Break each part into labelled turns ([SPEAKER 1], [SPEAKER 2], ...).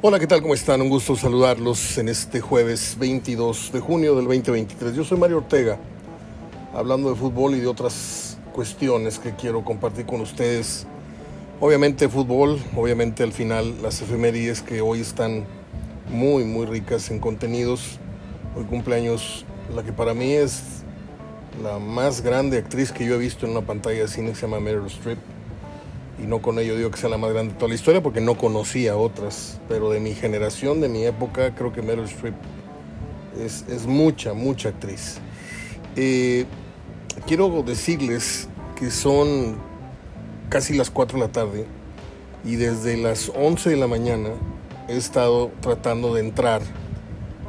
[SPEAKER 1] Hola, ¿qué tal? ¿Cómo están? Un gusto saludarlos en este jueves 22 de junio del 2023. Yo soy Mario Ortega, hablando de fútbol y de otras cuestiones que quiero compartir con ustedes. Obviamente fútbol, obviamente al final las efemérides que hoy están muy, muy ricas en contenidos. Hoy cumpleaños la que para mí es la más grande actriz que yo he visto en una pantalla de cine, se llama Meryl Streep. Y no con ello digo que sea la más grande de toda la historia, porque no conocía otras. Pero de mi generación, de mi época, creo que Meryl Streep es, es mucha, mucha actriz. Eh, quiero decirles que son casi las 4 de la tarde y desde las 11 de la mañana he estado tratando de entrar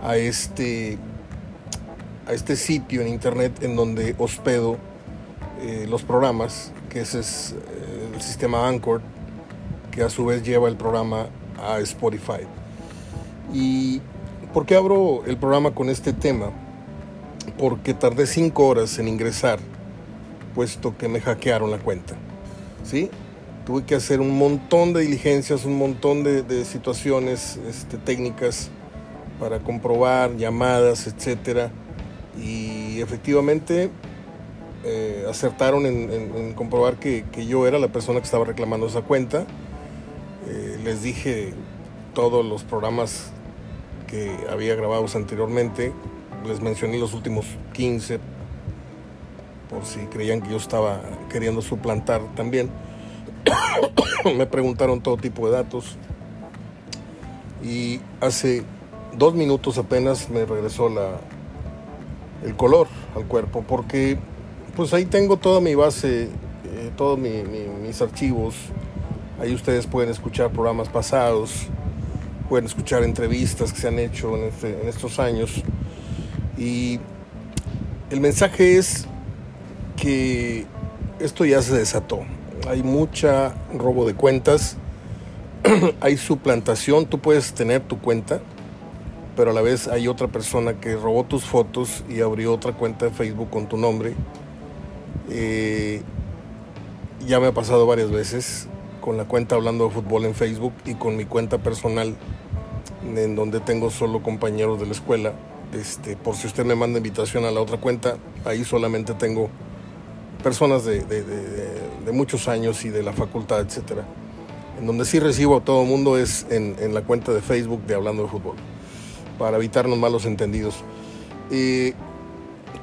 [SPEAKER 1] a este, a este sitio en internet en donde hospedo eh, los programas, que ese es eh, el sistema Anchor, que a su vez lleva el programa a Spotify. ¿Y por qué abro el programa con este tema? Porque tardé 5 horas en ingresar, puesto que me hackearon la cuenta. ¿Sí? tuve que hacer un montón de diligencias, un montón de, situaciones este, técnicas para comprobar llamadas, etcétera. Y efectivamente eh, acertaron en, comprobar que, yo era la persona que estaba reclamando esa cuenta. Eh, les dije todos los programas que había grabados anteriormente. Les mencioné los últimos 15 por si creían que yo estaba queriendo suplantar también. me preguntaron todo tipo de datos y hace dos minutos apenas me regresó la, el color al cuerpo porque pues ahí tengo toda mi base, eh, todos mis archivos. Ahí ustedes pueden escuchar programas pasados, pueden escuchar entrevistas que se han hecho en, este, en estos años. Y el mensaje es que esto ya se desató hay mucha robo de cuentas, hay suplantación, tú puedes tener tu cuenta, pero a la vez hay otra persona que robó tus fotos y abrió otra cuenta de Facebook con tu nombre. Eh, ya me ha pasado varias veces con la cuenta hablando de fútbol en Facebook y con mi cuenta personal en donde tengo solo compañeros de la escuela. Este, por si usted me manda invitación a la otra cuenta, ahí solamente tengo personas de, muchos años y de la facultad, etcétera. En donde sí recibo a todo el mundo es en, la cuenta de Facebook de Hablando de Fútbol, para evitarnos malos entendidos.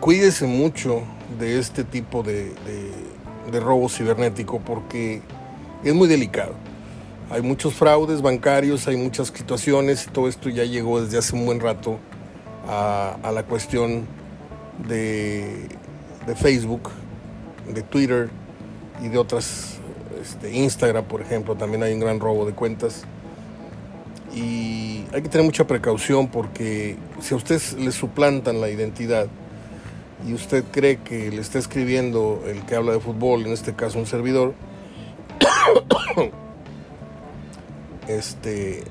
[SPEAKER 1] cuídese mucho de este tipo de, de robo cibernético porque es muy delicado. Hay muchos fraudes bancarios, hay muchas situaciones todo esto ya llegó desde hace un buen rato a, a la cuestión de, de Facebook de Twitter y de otras, este, Instagram por ejemplo, también hay un gran robo de cuentas. Y hay que tener mucha precaución porque si a usted le suplantan la identidad y usted cree que le está escribiendo el que habla de fútbol, en este caso un servidor, este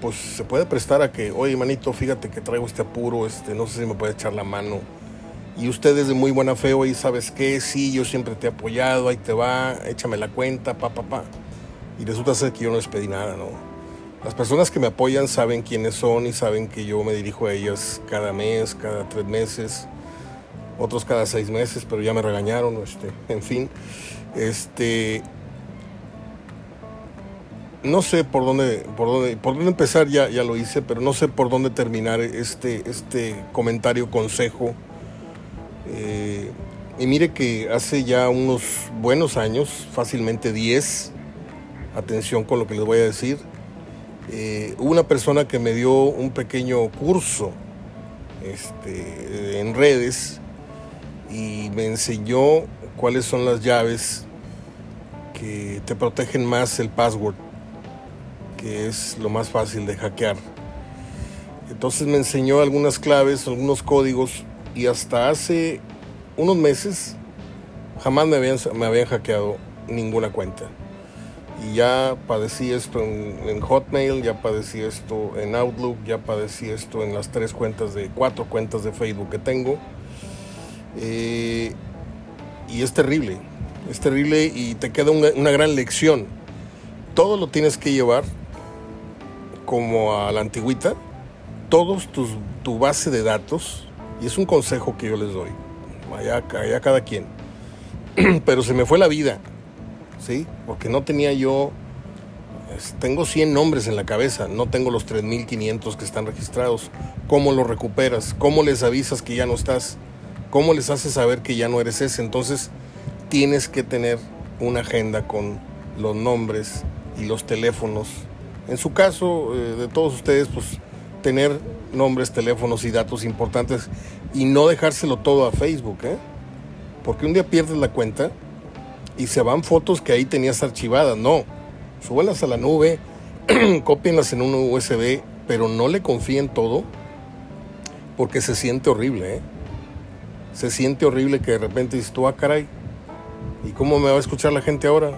[SPEAKER 1] pues se puede prestar a que, oye manito, fíjate que traigo este apuro, este, no sé si me puede echar la mano y ustedes de muy buena fe, y ¿sabes qué? Sí, yo siempre te he apoyado, ahí te va, échame la cuenta, pa, pa, pa. Y resulta ser que yo no les pedí nada, ¿no? Las personas que me apoyan saben quiénes son y saben que yo me dirijo a ellas cada mes, cada tres meses, otros cada seis meses, pero ya me regañaron, este, en fin. Este, no sé por dónde, por dónde, por dónde empezar, ya, ya lo hice, pero no sé por dónde terminar este, este comentario, consejo eh, y mire que hace ya unos buenos años, fácilmente 10, atención con lo que les voy a decir, eh, hubo una persona que me dio un pequeño curso este, en redes y me enseñó cuáles son las llaves que te protegen más el password, que es lo más fácil de hackear. Entonces me enseñó algunas claves, algunos códigos y hasta hace unos meses jamás me habían, me habían hackeado ninguna cuenta. Y ya padecí esto en, Hotmail, ya padecí esto en Outlook, ya padecí esto en las tres cuentas de, cuatro cuentas de Facebook que tengo. Eh, y es terrible, es terrible y te queda una, gran lección. Todo lo tienes que llevar como a la antigüita, todos tus, tu base de datos, y es un consejo que yo les doy, allá, allá cada quien, pero se me fue la vida, ¿sí? Porque no tenía yo, tengo 100 nombres en la cabeza, no tengo los 3.500 que están registrados. ¿Cómo los recuperas? ¿Cómo les avisas que ya no estás? ¿Cómo les haces saber que ya no eres ese? Entonces tienes que tener una agenda con los nombres y los teléfonos. En su caso, eh, de todos ustedes, pues tener nombres, teléfonos y datos importantes y no dejárselo todo a Facebook, ¿eh? Porque un día pierdes la cuenta y se van fotos que ahí tenías archivadas. No, súbanlas a la nube, copienlas en un USB, pero no le confíen todo porque se siente horrible, ¿eh? Se siente horrible que de repente dices tú, ah, caray, ¿y cómo me va a escuchar la gente ahora?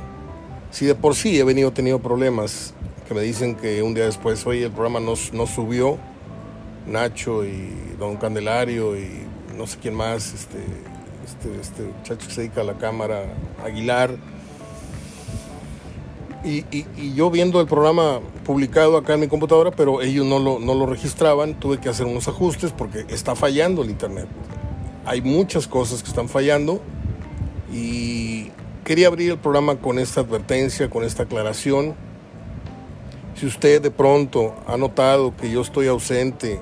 [SPEAKER 1] Si de por sí he venido teniendo problemas, que me dicen que un día después, oye, el programa no, no subió, Nacho y Don Candelario y no sé quién más, este, este, este muchacho que se dedica a la cámara, Aguilar. Y, yo viendo el programa publicado acá en mi computadora, pero ellos no lo, no lo registraban, tuve que hacer unos ajustes porque está fallando el Internet. Hay muchas cosas que están fallando y quería abrir el programa con esta advertencia, con esta aclaración. Si usted de pronto ha notado que yo estoy ausente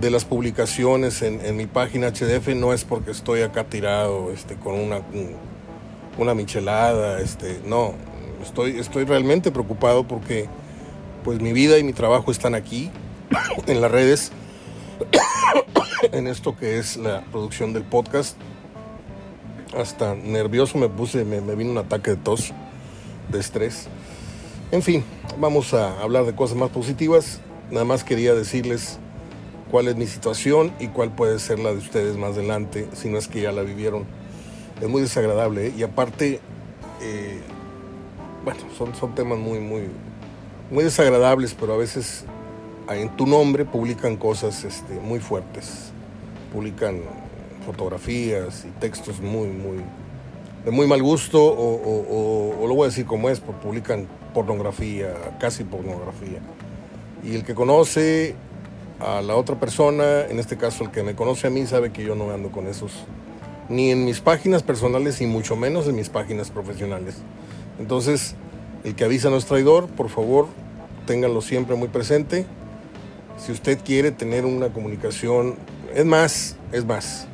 [SPEAKER 1] de las publicaciones en, mi página HDF no es porque estoy acá tirado este, con una, una michelada, este, no, estoy, estoy realmente preocupado porque pues mi vida y mi trabajo están aquí, en las redes, en esto que es la producción del podcast. Hasta nervioso me puse, me, me vino un ataque de tos, de estrés. En fin, vamos a hablar de cosas más positivas. Nada más quería decirles cuál es mi situación y cuál puede ser la de ustedes más adelante, si no es que ya la vivieron. Es muy desagradable ¿eh? y aparte, eh, bueno, son, son temas muy, muy, muy desagradables, pero a veces en tu nombre publican cosas este, muy fuertes, publican fotografías y textos muy, muy, de muy mal gusto, o, o lo voy a decir como es, publican pornografía, casi pornografía. Y el que conoce a la otra persona, en este caso el que me conoce a mí, sabe que yo no ando con esos, ni en mis páginas personales, y mucho menos en mis páginas profesionales. Entonces, el que avisa no es traidor, por favor, ténganlo siempre muy presente. Si usted quiere tener una comunicación, es más, es más,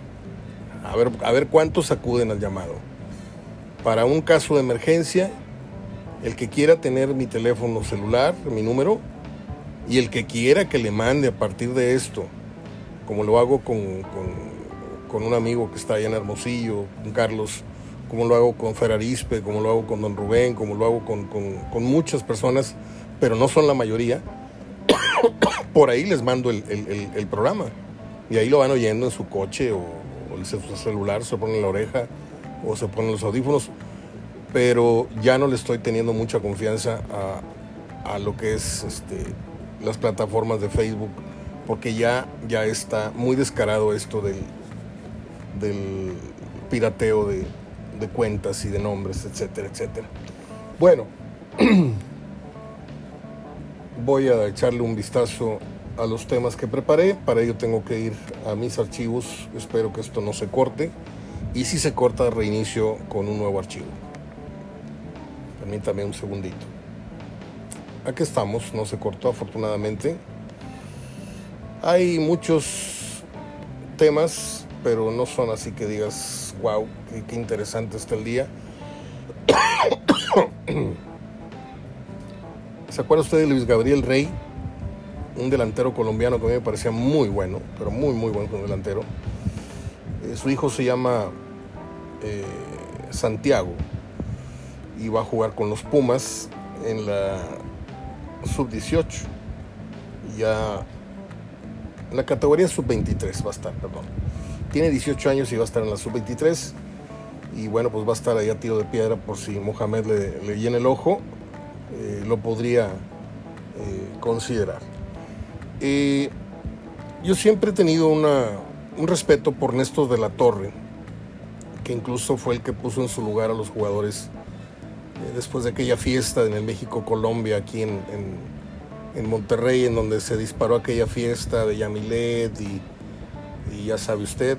[SPEAKER 1] a ver, a ver cuántos acuden al llamado. Para un caso de emergencia, el que quiera tener mi teléfono celular, mi número, y el que quiera que le mande a partir de esto, como lo hago con, un amigo que está allá en Hermosillo, con Carlos, como lo hago con Ferarispe, como lo hago con Don Rubén, como lo hago con, muchas personas, pero no son la mayoría, por ahí les mando el, programa. Y ahí lo van oyendo en su coche o, o en su celular, se ponen la oreja o se ponen los audífonos. Pero ya no le estoy teniendo mucha confianza a, a lo que es este, las plataformas de Facebook, porque ya, ya está muy descarado esto del, pirateo de, de cuentas y de nombres, etcétera, etcétera. Bueno, voy a echarle un vistazo a los temas que preparé. Para ello tengo que ir a mis archivos. Espero que esto no se corte. Y si se corta, reinicio con un nuevo archivo. Permítame un segundito aquí estamos, no se cortó afortunadamente. Hay muchos temas, pero no son así que digas, wow, qué, interesante está el día. ¿Se acuerda usted de Luis Gabriel Rey? Un delantero colombiano que a mí me parecía muy bueno, pero muy, muy como delantero. Eh, su hijo se llama eh, Santiago y va a jugar con los Pumas en la sub-18. Ya la categoría sub-23 va a estar, perdón. Tiene 18 años y va a estar en la sub-23. Y bueno, pues va a estar ahí a tiro de piedra por si Mohamed le, le llena el ojo. Eh, lo podría eh, considerar. Eh, yo siempre he tenido una, un respeto por Néstor de la Torre, que incluso fue el que puso en su lugar a los jugadores después de aquella fiesta en el México-Colombia aquí en, en Monterrey, en donde se disparó aquella fiesta de Yamilet y, ya sabe usted.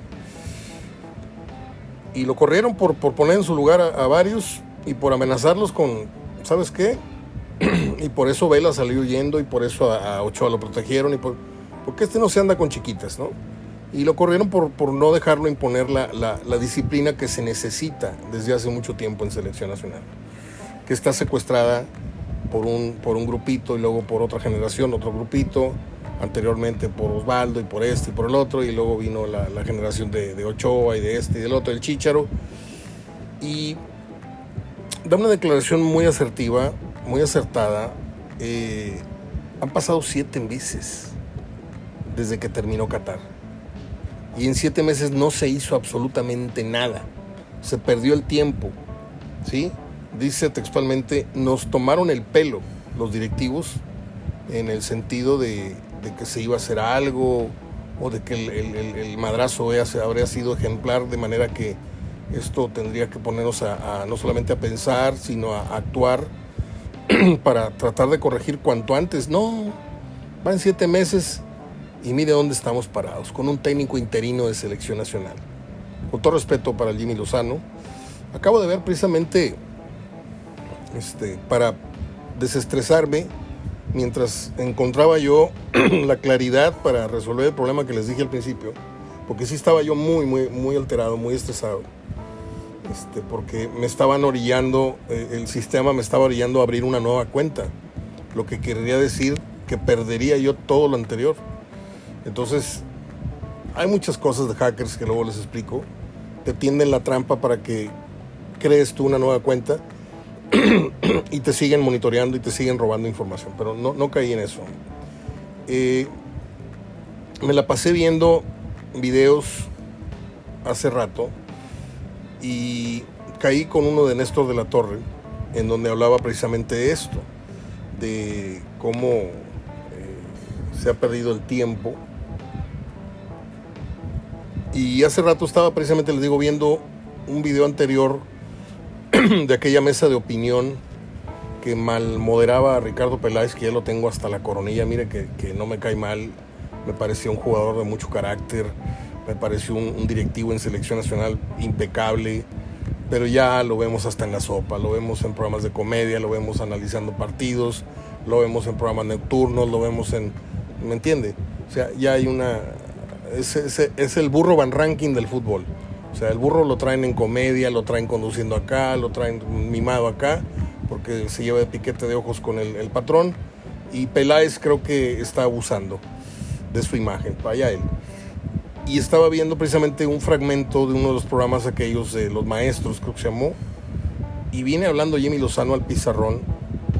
[SPEAKER 1] Y lo corrieron por, por poner en su lugar a, varios y por amenazarlos con, ¿sabes qué? y por eso Vela salió huyendo y por eso a, Ochoa lo protegieron y por, porque este no se anda con chiquitas, ¿no? Y lo corrieron por, por no dejarlo imponer la, la disciplina que se necesita desde hace mucho tiempo en selección nacional, que está secuestrada por un, por un grupito y luego por otra generación, otro grupito, anteriormente por Osvaldo y por este y por el otro, y luego vino la, generación de, Ochoa y de este y del otro, el Chícharo. Y da una declaración muy asertiva, muy acertada. Eh, han pasado siete meses desde que terminó Qatar. Y en siete meses no se hizo absolutamente nada. Se perdió el tiempo. ¿Sí? Dice textualmente, nos tomaron el pelo los directivos en el sentido de, que se iba a hacer algo o de que el, madrazo habría sido ejemplar de manera que esto tendría que ponernos a, no solamente a pensar, sino a, actuar para tratar de corregir cuanto antes. No, van siete meses y mire dónde estamos parados, con un técnico interino de selección nacional. Con todo respeto para Jimmy Lozano, acabo de ver precisamente este, para desestresarme mientras encontraba yo la claridad para resolver el problema que les dije al principio, porque sí estaba yo muy, muy, muy alterado, muy estresado, este, porque me estaban orillando, eh, el sistema me estaba orillando a abrir una nueva cuenta, lo que querría decir que perdería yo todo lo anterior. Entonces, hay muchas cosas de hackers que luego les explico, te tienden la trampa para que crees tú una nueva cuenta y te siguen monitoreando y te siguen robando información, pero no, no caí en eso. Eh, me la pasé viendo videos hace rato y caí con uno de Néstor de la Torre, en donde hablaba precisamente de esto, de cómo eh, se ha perdido el tiempo. Y hace rato estaba precisamente, les digo, viendo un video anterior de aquella mesa de opinión que mal moderaba a Ricardo Peláez, que ya lo tengo hasta la coronilla, mire que, no me cae mal, me pareció un jugador de mucho carácter, me pareció un, directivo en selección nacional impecable, pero ya lo vemos hasta en la sopa, lo vemos en programas de comedia, lo vemos analizando partidos, lo vemos en programas nocturnos, lo vemos en... ¿Me entiende? O sea, ya hay una... Es, es el burro van ranking del fútbol. O sea, el burro lo traen en comedia, lo traen conduciendo acá, lo traen mimado acá, porque se lleva de piquete de ojos con el, patrón. Y Peláez creo que está abusando de su imagen, vaya él. Y estaba viendo precisamente un fragmento de uno de los programas aquellos de los maestros, creo que se llamó. Y viene hablando Jimmy Lozano al pizarrón.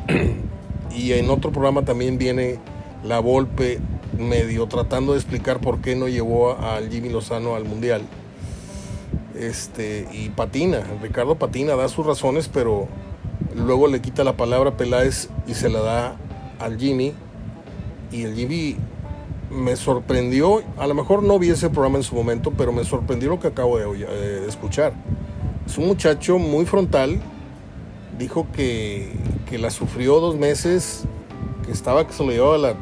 [SPEAKER 1] y en otro programa también viene La Volpe medio tratando de explicar por qué no llevó al Jimmy Lozano al Mundial este, y patina, Ricardo patina, da sus razones, pero luego le quita la palabra a Peláez y se la da al Jimmy. Y el Jimmy me sorprendió, a lo mejor no vi ese programa en su momento, pero me sorprendió lo que acabo de, eh, escuchar. Es un muchacho muy frontal, dijo que, que, la sufrió dos meses, que estaba que se lo llevaba la...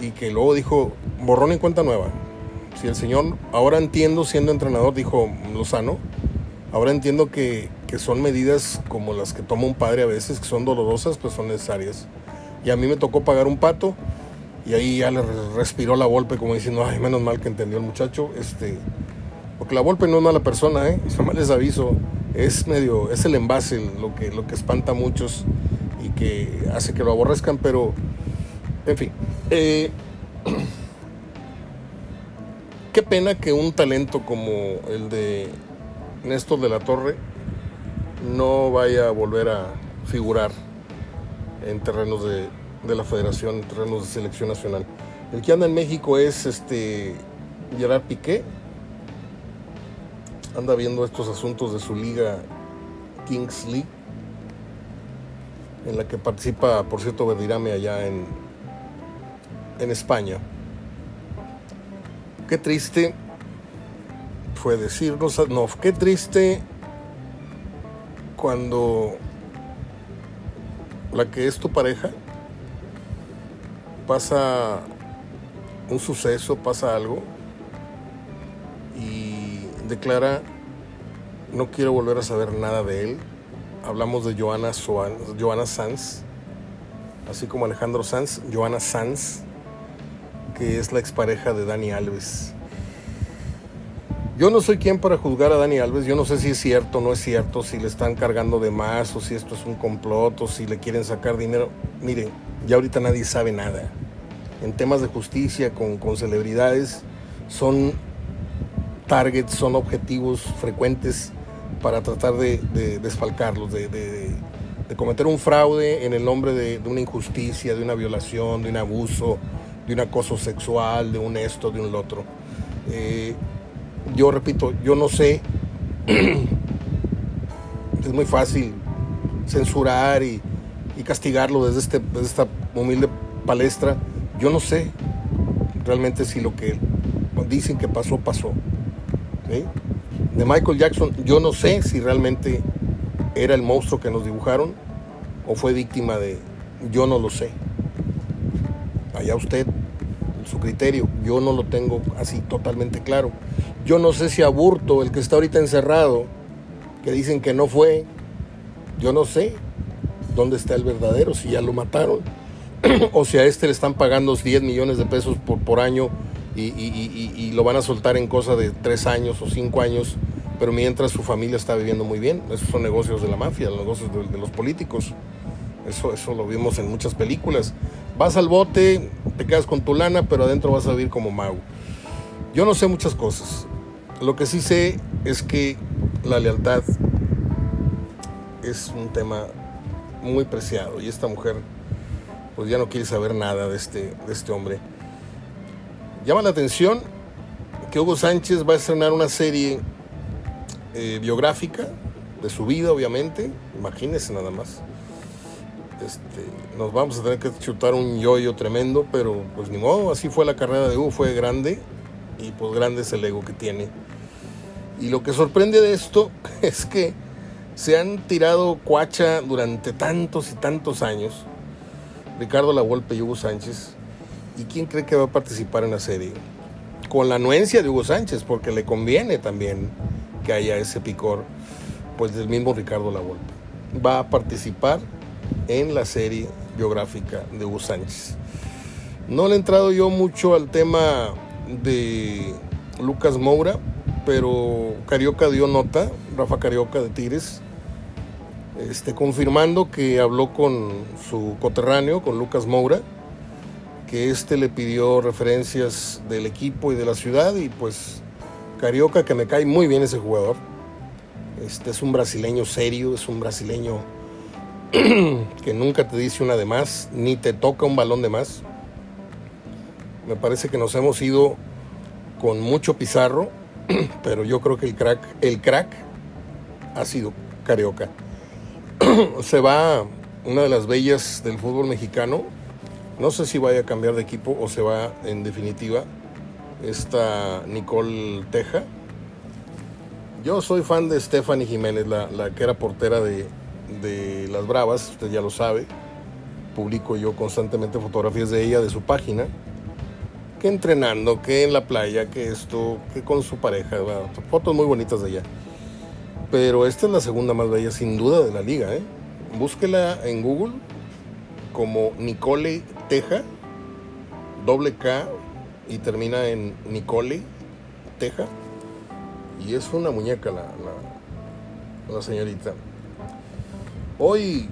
[SPEAKER 1] y que luego dijo, borrón y cuenta nueva si el Señor, ahora entiendo siendo entrenador, dijo Lozano, ahora entiendo que, son medidas como las que toma un padre a veces, que son dolorosas, pues son necesarias. Y a mí me tocó pagar un pato y ahí ya le respiró la golpe como diciendo, ay, menos mal que entendió el muchacho, este, porque la golpe no es mala persona, ¿eh? más les aviso, es medio, es el envase lo que, lo que espanta a muchos y que hace que lo aborrezcan, pero, en fin. Eh, Qué pena que un talento como el de Néstor de la Torre no vaya a volver a figurar en terrenos de, la federación, en terrenos de selección nacional. El que anda en México es este Gerard Piqué. Anda viendo estos asuntos de su liga Kings League, en la que participa, por cierto, Verdirame allá en, en España. Qué triste fue decirnos, no, qué triste cuando la que es tu pareja pasa un suceso, pasa algo y declara, no quiero volver a saber nada de él. Hablamos de Joana, Joana Sanz, así como Alejandro Sanz, Joana Sanz, que es la expareja de Dani Alves. Yo no soy quien para juzgar a Dani Alves, yo no sé si es cierto o no es cierto, si le están cargando de más o si esto es un complot o si le quieren sacar dinero. Miren, ya ahorita nadie sabe nada. En temas de justicia con, celebridades son targets, son objetivos frecuentes para tratar de, desfalcarlos, de, cometer un fraude en el nombre de, una injusticia, de una violación, de un abuso, de un acoso sexual, de un esto, de un otro. Eh, yo repito, yo no sé, es muy fácil censurar y, castigarlo desde, este, desde esta humilde palestra. Yo no sé realmente si lo que dicen que pasó, pasó. De Michael Jackson, yo no sé si realmente era el monstruo que nos dibujaron o fue víctima de... Yo no lo sé. Allá usted, su criterio, yo no lo tengo así totalmente claro. Yo no sé si Aburto, el que está ahorita encerrado, que dicen que no fue, yo no sé dónde está el verdadero, si ya lo mataron, o si a este le están pagando 10 millones de pesos por, por año y, lo van a soltar en cosa de 3 años o 5 años, pero mientras su familia está viviendo muy bien. Esos son negocios de la mafia, los negocios de, de los políticos. Eso, eso lo vimos en muchas películas. Vas al bote, te quedas con tu lana, pero adentro vas a vivir como mago. Yo no sé muchas cosas. Lo que sí sé es que la lealtad es un tema muy preciado y esta mujer pues ya no quiere saber nada de este, de este hombre. Llama la atención que Hugo Sánchez va a estrenar una serie eh, biográfica de su vida, obviamente. Imagínense nada más. Este, nos vamos a tener que chutar un yoyo tremendo, pero pues ni modo, así fue la carrera de Hugo, fue grande y pues grande es el ego que tiene. Y lo que sorprende de esto es que se han tirado cuacha durante tantos y tantos años. Ricardo Lavolpe y Hugo Sánchez. ¿Y quién cree que va a participar en la serie? Con la anuencia de Hugo Sánchez, porque le conviene también que haya ese picor, pues del mismo Ricardo Lavolpe. Va a participar en la serie biográfica de Hugo Sánchez. No le he entrado yo mucho al tema de Lucas Moura, pero Carioca dio nota, Rafa Carioca de Tigres, este, confirmando que habló con su coterráneo, con Lucas Moura, que este le pidió referencias del equipo y de la ciudad y pues Carioca, que me cae muy bien ese jugador, este es un brasileño serio, es un brasileño que nunca te dice una de más, ni te toca un balón de más. Me parece que nos hemos ido con mucho pizarro, pero yo creo que el crack, el crack ha sido Carioca. Se va una de las bellas del fútbol mexicano. No sé si vaya a cambiar de equipo o se va en definitiva. Esta Nicole Teja. Yo soy fan de Stephanie Jiménez, la, la que era portera de, de Las Bravas, usted ya lo sabe. Publico yo constantemente fotografías de ella, de su página que entrenando, que en la playa, que esto, que con su pareja. fotos muy bonitas de ella. Pero esta es la segunda más bella, sin duda, de la liga. ¿eh? Búsquela en Google como Nicole Teja, doble K y termina en Nicole Teja. Y es una muñeca la, la, la señorita. Hoy,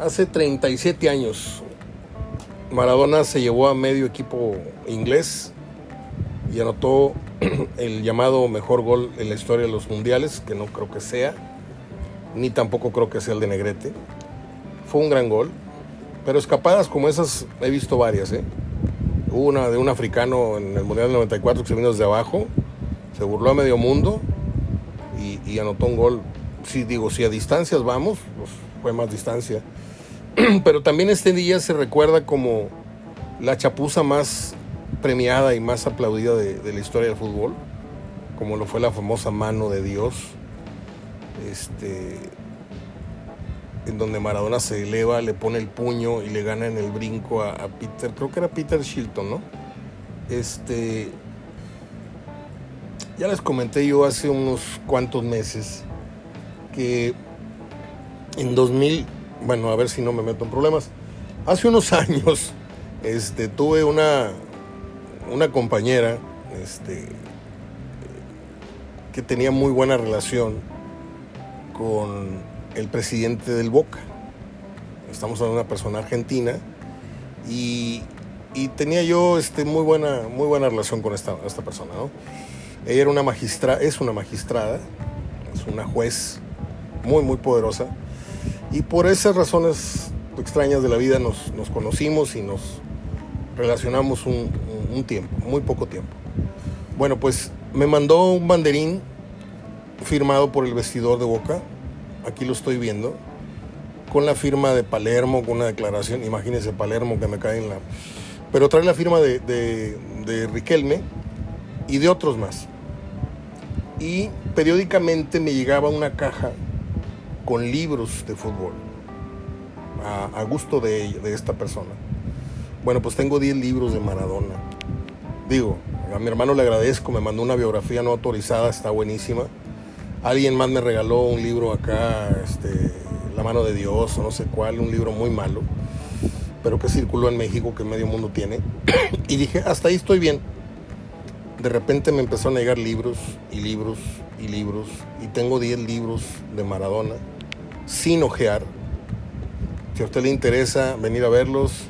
[SPEAKER 1] hace 37 años, Maradona se llevó a medio equipo inglés y anotó el llamado mejor gol en la historia de los mundiales, que no creo que sea, ni tampoco creo que sea el de Negrete. Fue un gran gol, pero escapadas como esas he visto varias. ¿eh? Hubo una de un africano en el Mundial del 94 que se vino desde abajo, se burló a medio mundo y, anotó un gol. Si digo, si a distancias vamos, fue más distancia. Pero también este día se recuerda como la chapuza más premiada y más aplaudida de, la historia del fútbol, como lo fue la famosa mano de Dios. Este, en donde Maradona se eleva, le pone el puño y le gana en el brinco a, a Peter, creo que era Peter Shilton, ¿no? Este, ya les comenté yo hace unos cuantos meses que en 2000, bueno, a ver si no me meto en problemas, hace unos años este, tuve una, una compañera este, que tenía muy buena relación con el presidente del Boca. Estamos hablando de una persona argentina y, y tenía yo este, muy, buena, muy buena relación con esta, esta persona. ¿no? Ella era una magistrada, es una magistrada, es una juez muy, muy poderosa. Y por esas razones extrañas de la vida nos, nos conocimos y nos relacionamos un, un, tiempo, muy poco tiempo. Bueno, pues me mandó un banderín firmado por el vestidor de Boca, aquí lo estoy viendo, con la firma de Palermo, con una declaración, imagínense Palermo que me cae en la... Pero trae la firma de, de, de Riquelme y de otros más y periódicamente me llegaba una caja con libros de fútbol a, a gusto de, de, esta persona. Bueno, pues tengo 10 libros de Maradona. Digo, a mi hermano le agradezco, me mandó una biografía no autorizada, está buenísima. Alguien más me regaló un libro acá, este, La mano de Dios o no sé cuál, un libro muy malo, pero que circuló en México, que medio mundo tiene. y dije, hasta ahí estoy bien de repente me empezaron a llegar libros y libros y libros y tengo 10 libros de Maradona sin ojear. Si a usted le interesa venir a verlos,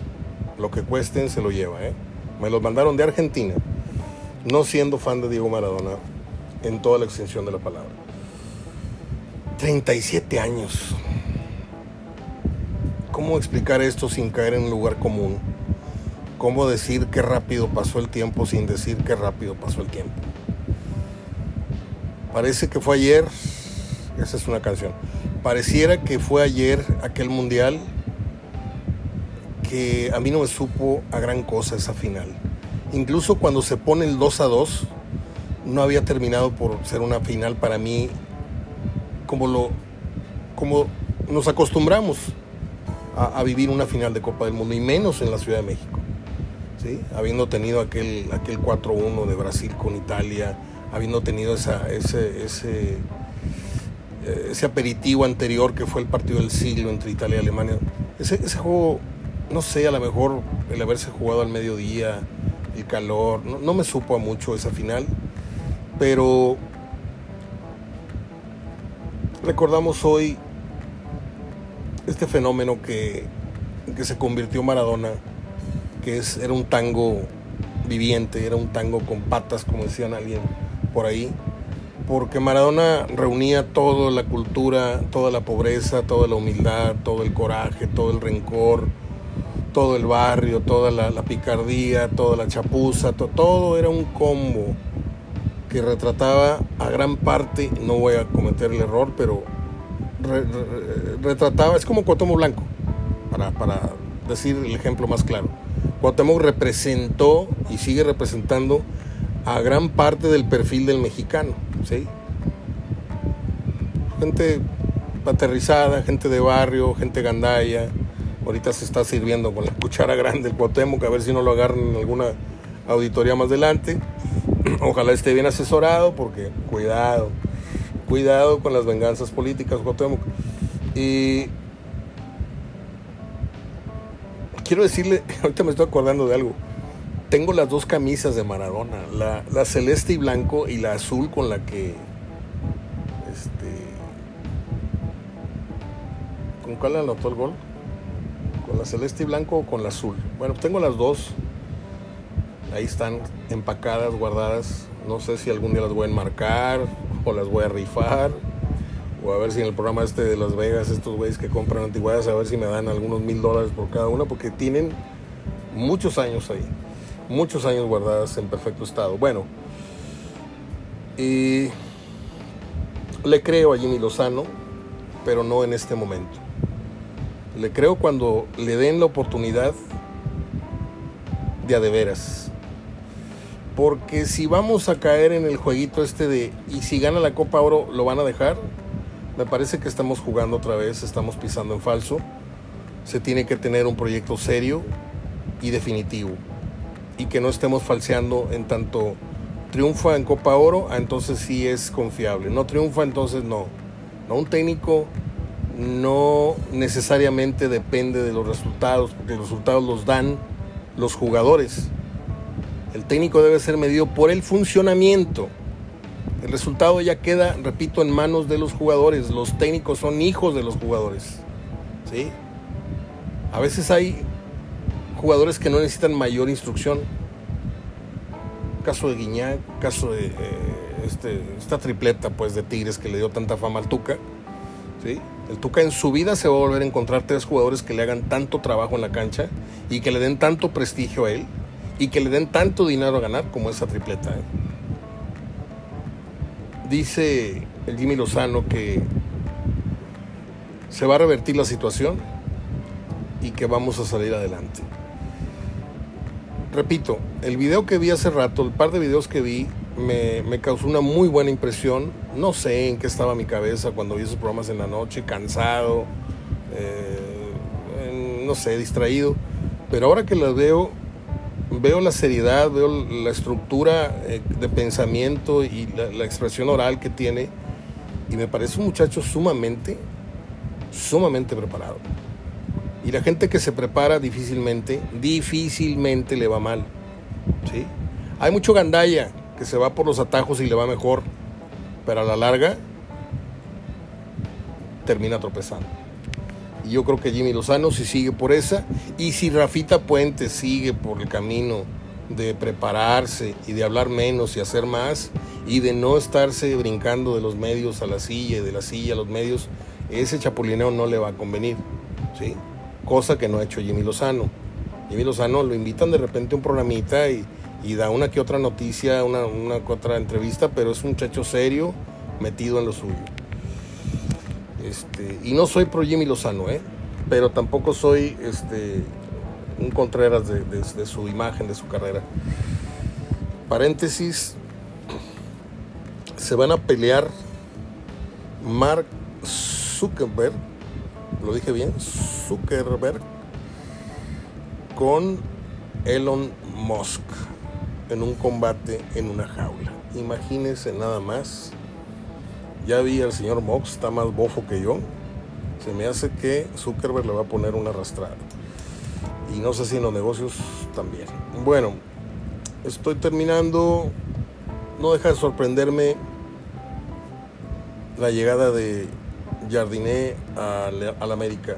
[SPEAKER 1] lo que cuesten se lo lleva. ¿eh? Me los mandaron de Argentina, no siendo fan de Diego Maradona en toda la extensión de la palabra. 37 años. ¿Cómo explicar esto sin caer en un lugar común? ¿Cómo decir qué rápido pasó el tiempo sin decir qué rápido pasó el tiempo? Parece que fue ayer, esa es una canción, pareciera que fue ayer aquel mundial que a mí no me supo a gran cosa esa final. Incluso cuando se pone el 2 a 2, no había terminado por ser una final para mí como lo como nos acostumbramos a, vivir una final de Copa del Mundo y menos en la Ciudad de México habiendo tenido aquel, aquel 4-1 de Brasil con Italia, habiendo tenido esa, ese, ese, aperitivo anterior que fue el partido del siglo entre Italia y Alemania. Ese, ese juego, no sé, a lo mejor el haberse jugado al mediodía, el calor, no, no me supo a mucho esa final, pero recordamos hoy este fenómeno que, que se convirtió Maradona que es, era un tango viviente, era un tango con patas, como decían alguien por ahí, porque Maradona reunía toda la cultura, toda la pobreza, toda la humildad, todo el coraje, todo el rencor, todo el barrio, toda la, picardía, toda la chapuza, to, todo era un combo que retrataba a gran parte, no voy a cometer el error, pero re, re, retrataba, es como Cuauhtémoc Blanco, para, para decir el ejemplo más claro. Cuauhtémoc representó y sigue representando a gran parte del perfil del mexicano, Gente aterrizada, gente de barrio, gente gandaya. Ahorita se está sirviendo con la cuchara grande el Cuauhtémoc, a ver si no lo agarran en alguna auditoría más adelante. Ojalá esté bien asesorado, porque cuidado, cuidado con las venganzas políticas, Cuauhtémoc. Y quiero decirle, ahorita me estoy acordando de algo. Tengo las dos camisas de Maradona, la, celeste y blanco y la azul con la que. Este. ¿Con cuál anotó el gol? ¿Con la celeste y blanco o con la azul? Bueno, tengo las dos. Ahí están empacadas, guardadas. No sé si algún día las voy a enmarcar o las voy a rifar o a ver si en el programa este de Las Vegas, estos güeyes que compran antigüedades, a ver si me dan algunos mil dólares por cada una, porque tienen muchos años ahí, muchos años guardadas en perfecto estado. Bueno, y le creo a Jimmy Lozano, pero no en este momento. Le creo cuando le den la oportunidad de a de veras. Porque si vamos a caer en el jueguito este de, y si gana la Copa Oro, ¿lo van a dejar? Me parece que estamos jugando otra vez, estamos pisando en falso. Se tiene que tener un proyecto serio y definitivo. Y que no estemos falseando en tanto triunfa en Copa Oro, ah, entonces sí es confiable. No triunfa, entonces no. No, un técnico no necesariamente depende de los resultados, porque los resultados los dan los jugadores. El técnico debe ser medido por el funcionamiento. El resultado ya queda, repito, en manos de los jugadores. Los técnicos son hijos de los jugadores. ¿sí? A veces hay jugadores que no necesitan mayor instrucción. Caso de Guiñac, caso de eh, este, esta tripleta pues, de Tigres que le dio tanta fama al Tuca. El Tuca en su vida se va a volver a encontrar tres jugadores que le hagan tanto trabajo en la cancha y que le den tanto prestigio a él y que le den tanto dinero a ganar como esa tripleta. ¿eh? Dice el Jimmy Lozano que se va a revertir la situación y que vamos a salir adelante. Repito, el video que vi hace rato, el par de videos que vi, me, causó una muy buena impresión. No sé en qué estaba mi cabeza cuando vi esos programas en la noche, cansado, eh, no sé, distraído. Pero ahora que las veo, veo la seriedad, veo la estructura eh, de pensamiento y la, expresión oral que tiene y me parece un muchacho sumamente, sumamente preparado. Y la gente que se prepara difícilmente, difícilmente le va mal. ¿sí? Hay mucho gandalla que se va por los atajos y le va mejor, pero a la larga termina tropezando. Y yo creo que Jimmy Lozano si sigue por esa y si Rafita Puente sigue por el camino de prepararse y de hablar menos y hacer más y de no estarse brincando de los medios a la silla y de la silla a los medios, ese chapulineo no le va a convenir, ¿sí? Cosa que no ha hecho Jimmy Lozano. Jimmy Lozano lo invitan de repente a un programita y, da una que otra noticia, una, una que otra entrevista, pero es un muchacho serio, metido en lo suyo. Este, y no soy pro Jimmy Lozano, ¿eh? pero tampoco soy este, un Contreras de, su imagen, de su carrera. Paréntesis, se van a pelear Mark Zuckerberg, lo dije bien, Zuckerberg, con Elon Musk en un combate en una jaula. Imagínense nada más ya vi al señor Mox, está más bofo que yo. Se me hace que Zuckerberg le va a poner una arrastrada. Y no sé si en los negocios también. Bueno, estoy terminando. No deja de sorprenderme la llegada de Jardiné a la América.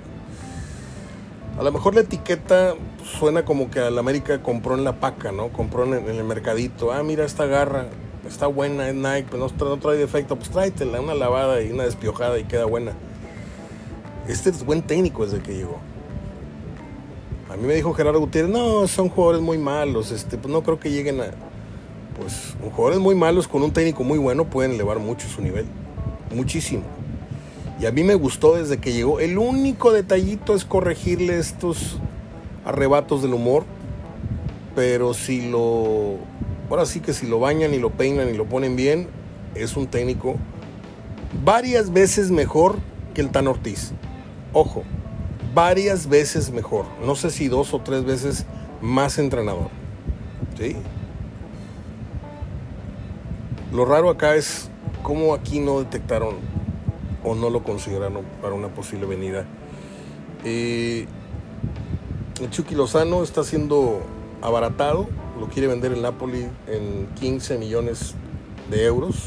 [SPEAKER 1] A lo mejor la etiqueta suena como que la América compró en la paca, ¿no? Compró en el mercadito. Ah, mira esta garra está buena, es Nike, pero no, trae defecto, pues tráetela, una lavada y una despiojada y queda buena. Este es buen técnico desde que llegó. A mí me dijo Gerardo Gutiérrez, no, son jugadores muy malos, este, pues no creo que lleguen a... Pues jugadores muy malos con un técnico muy bueno pueden elevar mucho su nivel, muchísimo. Y a mí me gustó desde que llegó. El único detallito es corregirle estos arrebatos del humor, pero si lo ahora sí que si lo bañan y lo peinan y lo ponen bien, es un técnico varias veces mejor que el Tan Ortiz. Ojo, varias veces mejor. No sé si dos o tres veces más entrenador. ¿Sí? Lo raro acá es cómo aquí no detectaron o no lo consideraron para una posible venida. Eh, Chucky Lozano está siendo abaratado lo quiere vender el Napoli en 15 millones de euros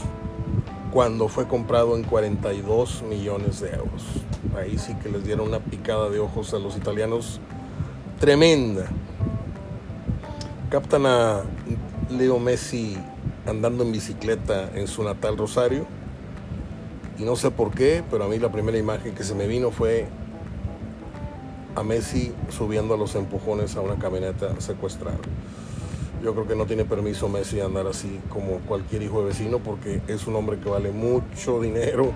[SPEAKER 1] cuando fue comprado en 42 millones de euros. Ahí sí que les dieron una picada de ojos a los italianos tremenda. Captan a Leo Messi andando en bicicleta en su natal Rosario. Y no sé por qué, pero a mí la primera imagen que se me vino fue a Messi subiendo a los empujones a una camioneta secuestrada. Yo creo que no tiene permiso Messi andar así como cualquier hijo de vecino porque es un hombre que vale mucho dinero.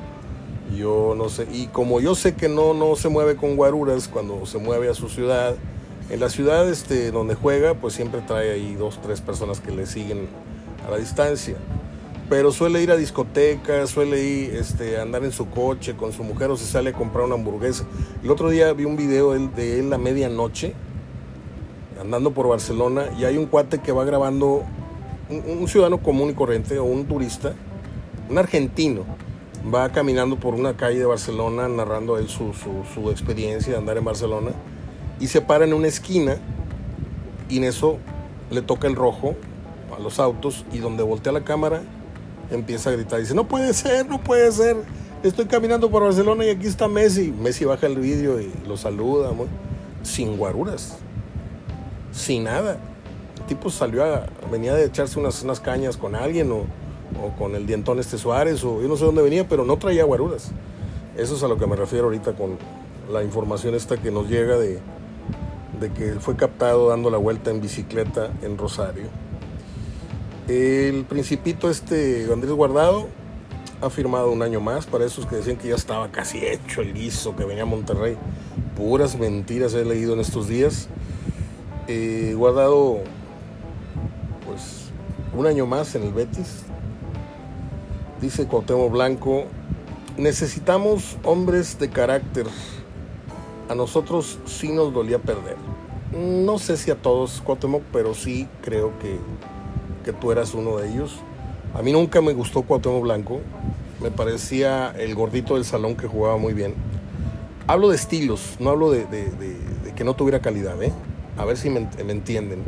[SPEAKER 1] Yo no sé, y como yo sé que no, no se mueve con guaruras cuando se mueve a su ciudad, en la ciudad este, donde juega, pues siempre trae ahí dos, tres personas que le siguen a la distancia. Pero suele ir a discotecas, suele ir este, andar en su coche con su mujer o se sale a comprar una hamburguesa. El otro día vi un video de él a medianoche, andando por Barcelona, y hay un cuate que va grabando, un, ciudadano común y corriente o un turista, un argentino, va caminando por una calle de Barcelona narrando él su, su experiencia de andar en Barcelona y se para en una esquina y en eso le toca el rojo a los autos y donde voltea la cámara empieza a gritar. Dice, no puede ser, no puede ser. Estoy caminando por Barcelona y aquí está Messi. Messi baja el vídeo y lo saluda, sin guaruras, sin nada. El tipo salió a, venía de echarse unas, unas cañas con alguien o, con el dientón este Suárez o yo no sé dónde venía, pero no traía guaruras. Eso es a lo que me refiero ahorita con la información esta que nos llega de, de que fue captado dando la vuelta en bicicleta en Rosario. El principito este Andrés Guardado ha firmado un año más para esos que decían que ya estaba casi hecho el guiso, que venía a Monterrey. Puras mentiras he leído en estos días. Eh, guardado pues un año más en el Betis. Dice Cuauhtémoc Blanco, necesitamos hombres de carácter. A nosotros sí nos dolía perder. No sé si a todos, Cuauhtémoc, pero sí creo que que tú eras uno de ellos. A mí nunca me gustó Cuauhtémoc Blanco. Me parecía el gordito del salón que jugaba muy bien. Hablo de estilos, no hablo de, que no tuviera calidad, ¿eh? A ver si me, entienden.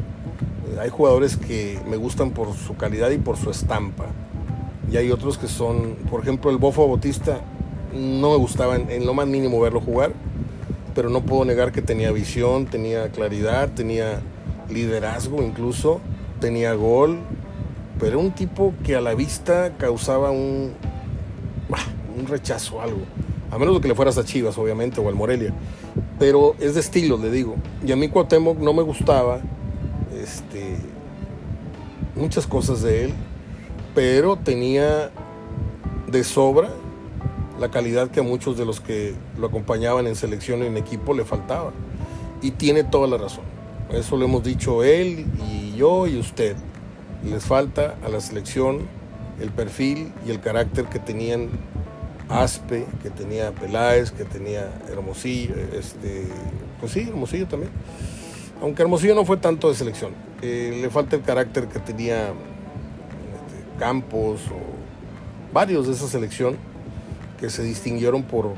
[SPEAKER 1] Hay jugadores que me gustan por su calidad y por su estampa. Y hay otros que son, por ejemplo, el Bofo Bautista, no me gustaba en, lo más mínimo verlo jugar, pero no puedo negar que tenía visión, tenía claridad, tenía liderazgo incluso tenía gol, pero un tipo que a la vista causaba un, un rechazo, algo. A menos de que le fueras a Chivas, obviamente, o al Morelia. Pero es de estilo, le digo. Y a mí Cuauhtémoc no me gustaba este, muchas cosas de él, pero tenía de sobra la calidad que a muchos de los que lo acompañaban en selección y en equipo le faltaba. Y tiene toda la razón. Eso lo hemos dicho él y yo y usted. Les falta a la selección el perfil y el carácter que tenían Aspe, que tenía Peláez, que tenía Hermosillo, este, pues sí, Hermosillo también. Aunque Hermosillo no fue tanto de selección, eh, le falta el carácter que tenía este, Campos o varios de esa selección que se distinguieron por,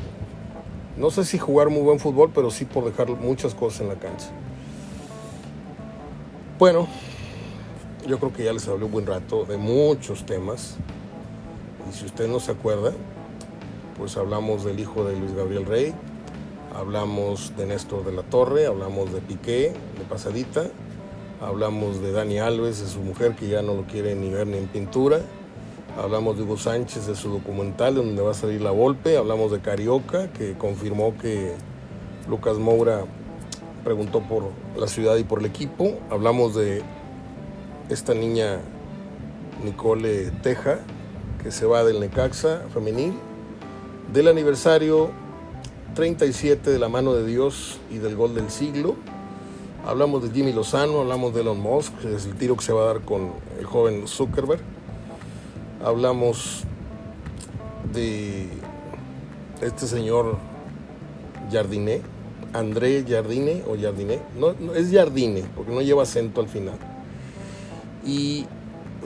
[SPEAKER 1] no sé si jugar muy buen fútbol, pero sí por dejar muchas cosas en la cancha. Bueno, yo creo que ya les hablé un buen rato de muchos temas. Y si usted no se acuerda, pues hablamos del hijo de Luis Gabriel Rey, hablamos de Néstor de la Torre, hablamos de Piqué, de Pasadita, hablamos de Dani Alves, de su mujer que ya no lo quiere ni ver ni en pintura, hablamos de Hugo Sánchez, de su documental donde va a salir la Volpe, hablamos de Carioca, que confirmó que Lucas Moura preguntó por la ciudad y por el equipo. Hablamos de esta niña Nicole Teja, que se va del Necaxa femenil, del aniversario 37 de la mano de Dios y del gol del siglo. Hablamos de Jimmy Lozano, hablamos de Elon Musk, es el tiro que se va a dar con el joven Zuckerberg. Hablamos de este señor Jardiné, André Jardine o Jardine, no, es Jardine, porque no lleva acento al final. Y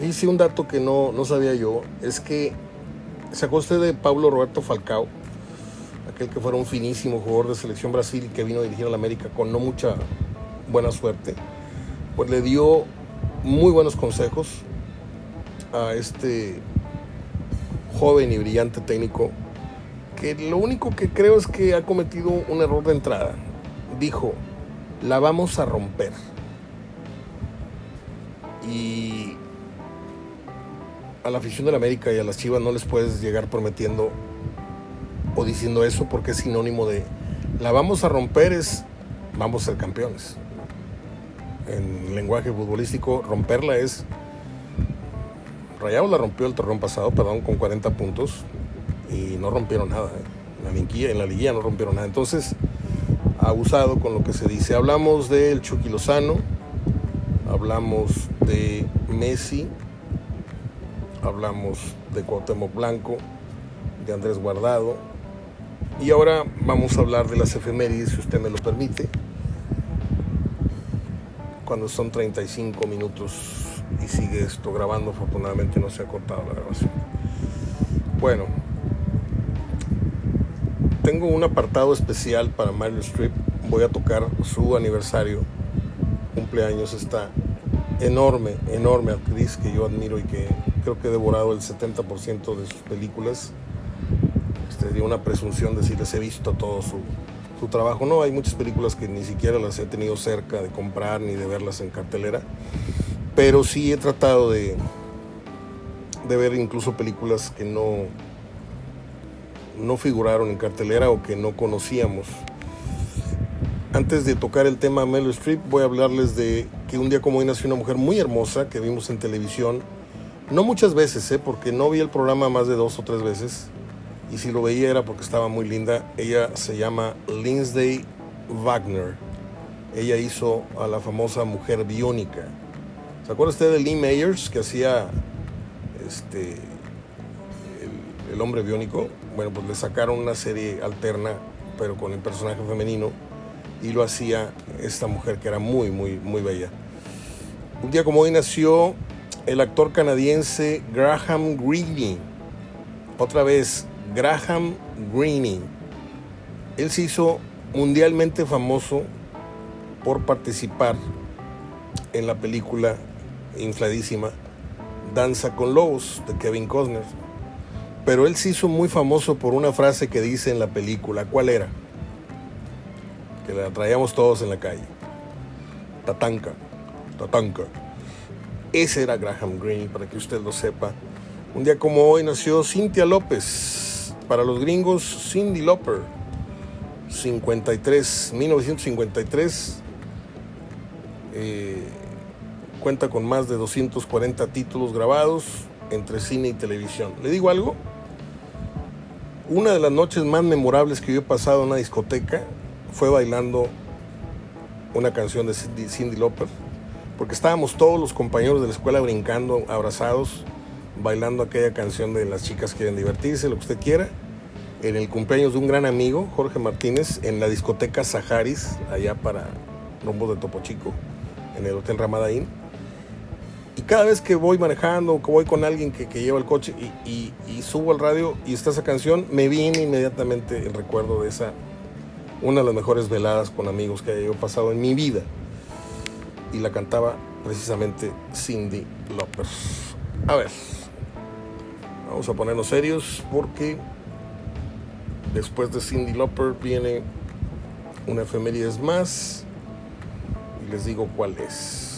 [SPEAKER 1] hice un dato que no, no sabía yo, es que sacó usted de Pablo Roberto Falcao, aquel que fuera un finísimo jugador de selección Brasil que vino a dirigir a la América con no mucha buena suerte, pues le dio muy buenos consejos a este joven y brillante técnico que lo único que creo es que ha cometido un error de entrada. Dijo, la vamos a romper. Y a la afición de la América y a las Chivas no les puedes llegar prometiendo o diciendo eso porque es sinónimo de la vamos a romper es vamos a ser campeones. En lenguaje futbolístico, romperla es Rayados la rompió el torneo pasado, perdón, con 40 puntos y no rompieron nada. ¿eh? En, la liguilla, en la liguilla no rompieron nada. Entonces, abusado con lo que se dice. Hablamos del Chucky Lozano, hablamos de Messi, hablamos de Cuauhtémoc Blanco, de Andrés Guardado, y ahora vamos a hablar de las efemérides, si usted me lo permite, cuando son 35 minutos y sigue esto grabando, afortunadamente no se ha cortado la grabación. Bueno, tengo un apartado especial para Mario Strip. Voy a tocar su aniversario, cumpleaños, esta enorme, enorme actriz que yo admiro y que creo que he devorado el 70% de sus películas. Este, una presunción de decirles he visto todo su, su trabajo. No, hay muchas películas que ni siquiera las he tenido cerca de comprar ni de verlas en cartelera, pero sí he tratado de, de ver incluso películas que no, no figuraron en cartelera o que no conocíamos. Antes de tocar el tema Meryl Streep, voy a hablarles de que un día como hoy nació una mujer muy hermosa que vimos en televisión. No muchas veces, ¿eh? porque no vi el programa más de dos o tres veces. Y si lo veía era porque estaba muy linda. Ella se llama Lindsay Wagner. Ella hizo a la famosa mujer biónica. ¿Se acuerda usted de Lee Mayers que hacía este, el, el hombre biónico? Bueno, pues le sacaron una serie alterna, pero con el personaje femenino, y lo hacía esta mujer que era muy, muy, muy bella. Un día como hoy nació el actor canadiense Graham Greene. Otra vez, Graham Greene. Él se hizo mundialmente famoso por participar en la película infladísima Danza con Lobos de Kevin Costner. Pero él se hizo muy famoso por una frase que dice en la película. ¿Cuál era? Que la traíamos todos en la calle. Tatanka, tatanka. Ese era Graham Greene, para que usted lo sepa. Un día como hoy nació Cynthia López. Para los gringos, Cindy Lauper. 53, 1953. Eh, cuenta con más de 240 títulos grabados entre cine y televisión. ¿Le digo algo? Una de las noches más memorables que yo he pasado en una discoteca fue bailando una canción de Cindy Lauper, porque estábamos todos los compañeros de la escuela brincando, abrazados, bailando aquella canción de las chicas quieren divertirse, lo que usted quiera, en el cumpleaños de un gran amigo, Jorge Martínez, en la discoteca Saharis, allá para Rombo de Topo Chico, en el Hotel Ramadaín cada vez que voy manejando que voy con alguien que, lleva el coche y, subo al radio y está esa canción, me viene inmediatamente el recuerdo de esa, una de las mejores veladas con amigos que haya pasado en mi vida. Y la cantaba precisamente Cindy Lauper. A ver, vamos a ponernos serios porque después de Cindy Lauper viene una efemérides más y les digo cuál es.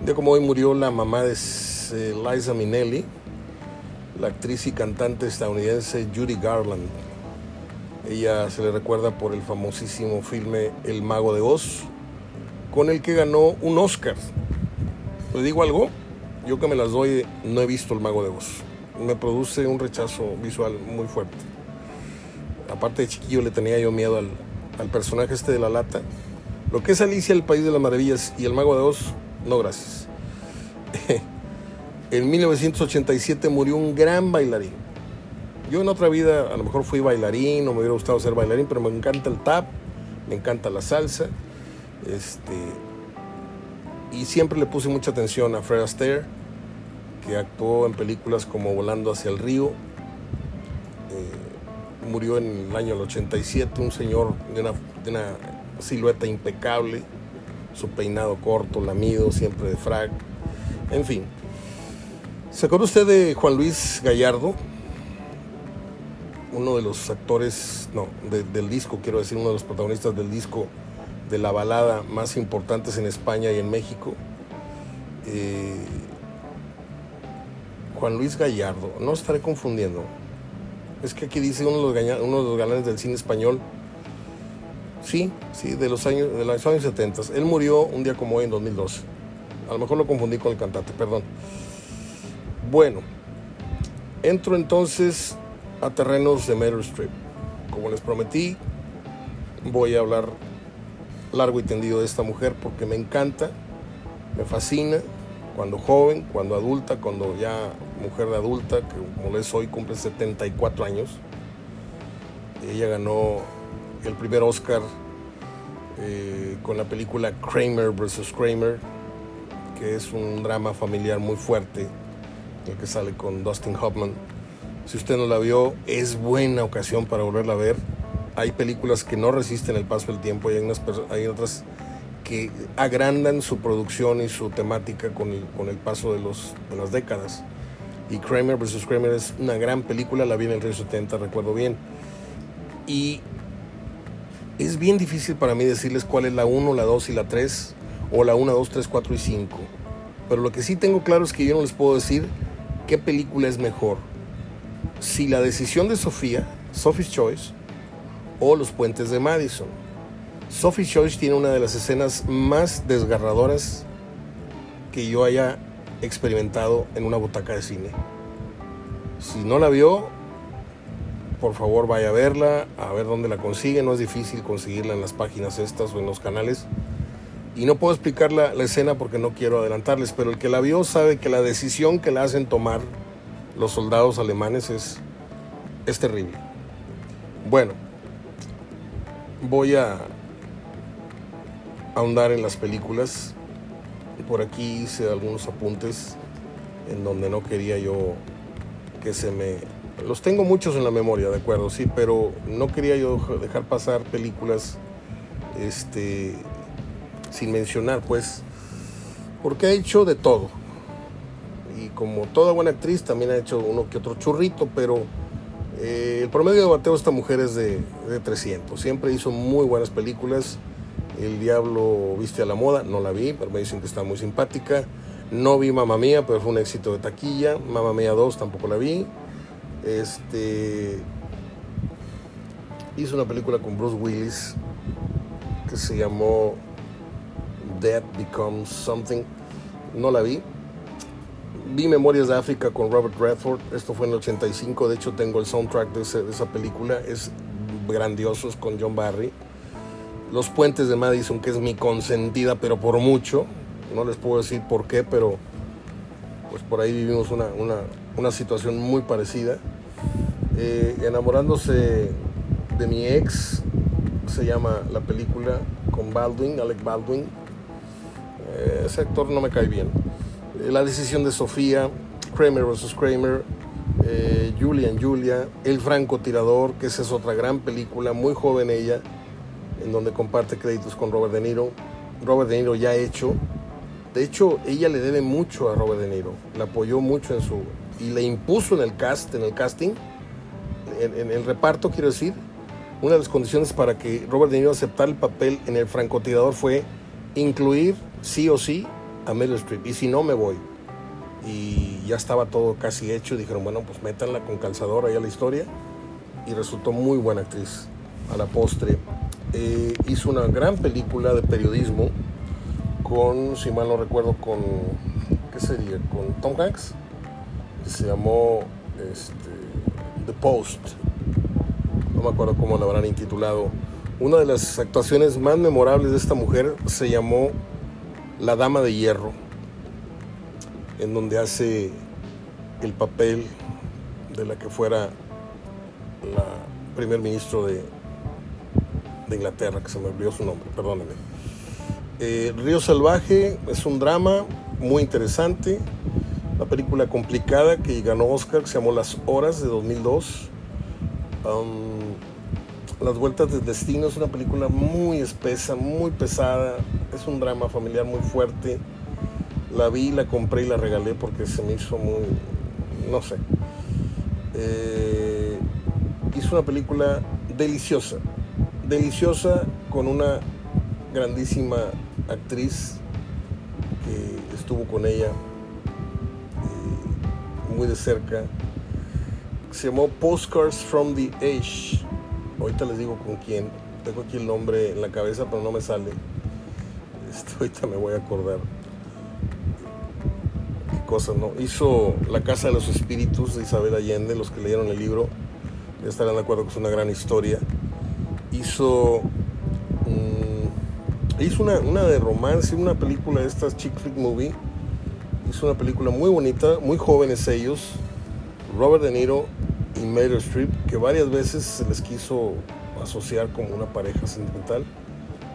[SPEAKER 1] Día como hoy murió la mamá de Liza Minnelli, la actriz y cantante estadounidense Judy Garland. Ella se le recuerda por el famosísimo filme El Mago de Oz, con el que ganó un Oscar. ¿Le digo algo? Yo que me las doy, no he visto El Mago de Oz. Me produce un rechazo visual muy fuerte. Aparte de chiquillo le tenía yo miedo al, al personaje este de la lata. Lo que es Alicia, el País de las Maravillas y El Mago de Oz no, gracias. en 1987 murió un gran bailarín. Yo en otra vida a lo mejor fui bailarín o me hubiera gustado ser bailarín, pero me encanta el tap, me encanta la salsa. Este, y siempre le puse mucha atención a Fred Astaire, que actuó en películas como Volando hacia el río. Eh, murió en el año 87, un señor de una, de una silueta impecable su peinado corto, lamido, siempre de frac, en fin. ¿Se acuerda usted de Juan Luis Gallardo? Uno de los actores, no, del disco, quiero decir, uno de los protagonistas del disco de la balada más importantes en España y en México. Eh, Juan Luis Gallardo, no estaré confundiendo. Es que aquí dice uno de los, uno de los galanes del cine español, Sí, sí, de los años, de los años 70. Él murió un día como hoy en 2012. A lo mejor lo confundí con el cantante, perdón. Bueno, entro entonces a terrenos de Meryl Streep. Como les prometí, voy a hablar largo y tendido de esta mujer porque me encanta, me fascina. cuando joven, cuando adulta, cuando ya mujer de adulta, que como es hoy, cumple 74 años. Ella ganó el primer Oscar eh, con la película Kramer vs. Kramer, que es un drama familiar muy fuerte, el que sale con Dustin Hoffman. Si usted no la vio, es buena ocasión para volverla a ver. Hay películas que no resisten el paso del tiempo y hay, unas, hay otras que agrandan su producción y su temática con el, con el paso de, los, de las décadas. Y Kramer vs. Kramer es una gran película, la vi en el Río 70, recuerdo bien. Y es bien difícil para mí decirles cuál es la 1, la 2 y la 3, o la 1, 2, 3, 4 y 5. Pero lo que sí tengo claro es que yo no les puedo decir qué película es mejor. Si la decisión de Sofía, Sophie's Choice, o Los Puentes de Madison. Sophie's Choice tiene una de las escenas más desgarradoras que yo haya experimentado en una butaca de cine. Si no la vio, por favor vaya a verla, a ver dónde la consigue. No es difícil conseguirla en las páginas estas o en los canales. Y no puedo explicar la, la, escena porque no quiero adelantarles, pero el que la vio sabe que la decisión que la hacen tomar los soldados alemanes es, es terrible. Bueno, voy a ahondar en las películas. Por aquí hice algunos apuntes en donde no quería yo que se me... Los tengo muchos en la memoria, de acuerdo, sí, pero no quería yo dejar pasar películas este, sin mencionar, pues, porque ha hecho de todo. Y como toda buena actriz, también ha hecho uno que otro churrito, pero eh, el promedio de bateo de esta mujer es de, de 300. Siempre hizo muy buenas películas el Diablo Viste a la Moda, no la vi, pero me dicen que está muy simpática. No vi Mamma Mía, pero fue un éxito de taquilla. Mamma Mía 2 tampoco la vi. Este. Hizo una película con Bruce Willis que se llamó Dead Becomes Something. No la vi. Vi Memorias de África con Robert Redford. Esto fue en el 85. De hecho, tengo el soundtrack de, de esa película. Es grandioso, con John Barry. Los Puentes de Madison, que es mi consentida, pero por mucho. No les puedo decir por qué, pero pues por ahí vivimos una, una, una situación muy parecida. Eh, enamorándose de mi ex, se llama la película con Baldwin, Alec Baldwin. Eh, ese actor no me cae bien. Eh, la decisión de Sofía, Kramer vs. Kramer, eh, Julia El francotirador, que esa es otra gran película, muy joven ella en donde comparte créditos con Robert De Niro. Robert De Niro ya hecho. De hecho, ella le debe mucho a Robert De Niro. La apoyó mucho en su. Y le impuso en el cast, en el casting, en, el reparto, quiero decir. Una de las condiciones para que Robert De Niro aceptara el papel en el francotirador fue incluir sí o sí a Meryl Streep. Y si no, me voy. Y ya estaba todo casi hecho. Dijeron, bueno, pues métanla con calzador ahí a la historia. Y resultó muy buena actriz a la postre eh, hizo una gran película de periodismo con, si mal no recuerdo, con, ¿qué sería? Con Tom Hanks, se llamó este, The Post. No me acuerdo cómo la habrán intitulado. Una de las actuaciones más memorables de esta mujer se llamó La Dama de Hierro, en donde hace el papel de la que fuera la primer ministro de, de Inglaterra, que se me olvidó su nombre, perdónenme. Eh, Río Salvaje es un drama muy interesante, una película complicada que ganó Oscar, que se llamó Las Horas de 2002. Um, Las Vueltas del Destino es una película muy espesa, muy pesada, es un drama familiar muy fuerte. La vi, la compré y la regalé porque se me hizo muy, no sé. Eh, hizo una película deliciosa, deliciosa con una grandísima actriz que estuvo con ella muy de cerca. Se llamó Postcards from the Age. Ahorita les digo con quién. Tengo aquí el nombre en la cabeza, pero no me sale. Este, ahorita me voy a acordar. Qué cosa, ¿no? Hizo La Casa de los Espíritus de Isabel Allende. Los que leyeron el libro ya estarán de acuerdo que es una gran historia hizo, hizo una, una, de romance, una película de estas chick flick movie, hizo una película muy bonita, muy jóvenes ellos, Robert De Niro y Meryl Streep, que varias veces se les quiso asociar como una pareja sentimental,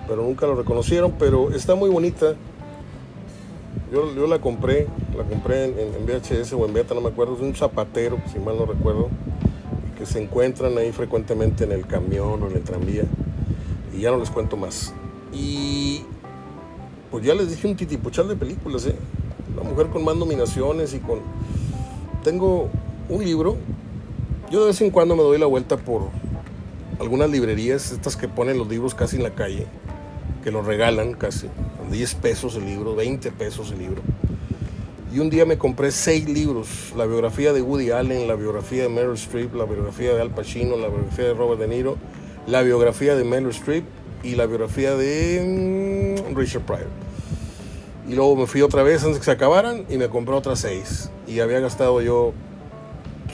[SPEAKER 1] pero nunca lo reconocieron, pero está muy bonita. Yo, yo la compré, la compré en, en, VHS o en beta, no me acuerdo, es un zapatero, si mal no recuerdo, que se encuentran ahí frecuentemente en el camión o en el tranvía, y ya no les cuento más. Y pues ya les dije un titipuchal de películas, ¿eh? Mujer con más nominaciones y con... Tengo un libro, yo de vez en cuando me doy la vuelta por algunas librerías, estas que ponen los libros casi en la calle, que los regalan casi, 10 pesos el libro, 20 pesos el libro. Y un día me compré seis libros, la biografía de Woody Allen, la biografía de Meryl Streep, la biografía de Al Pacino, la biografía de Robert De Niro, la biografía de Meryl Streep y la biografía de mm, Richard Pryor. Y luego me fui otra vez antes que se acabaran y me compré otras seis. Y había gastado yo,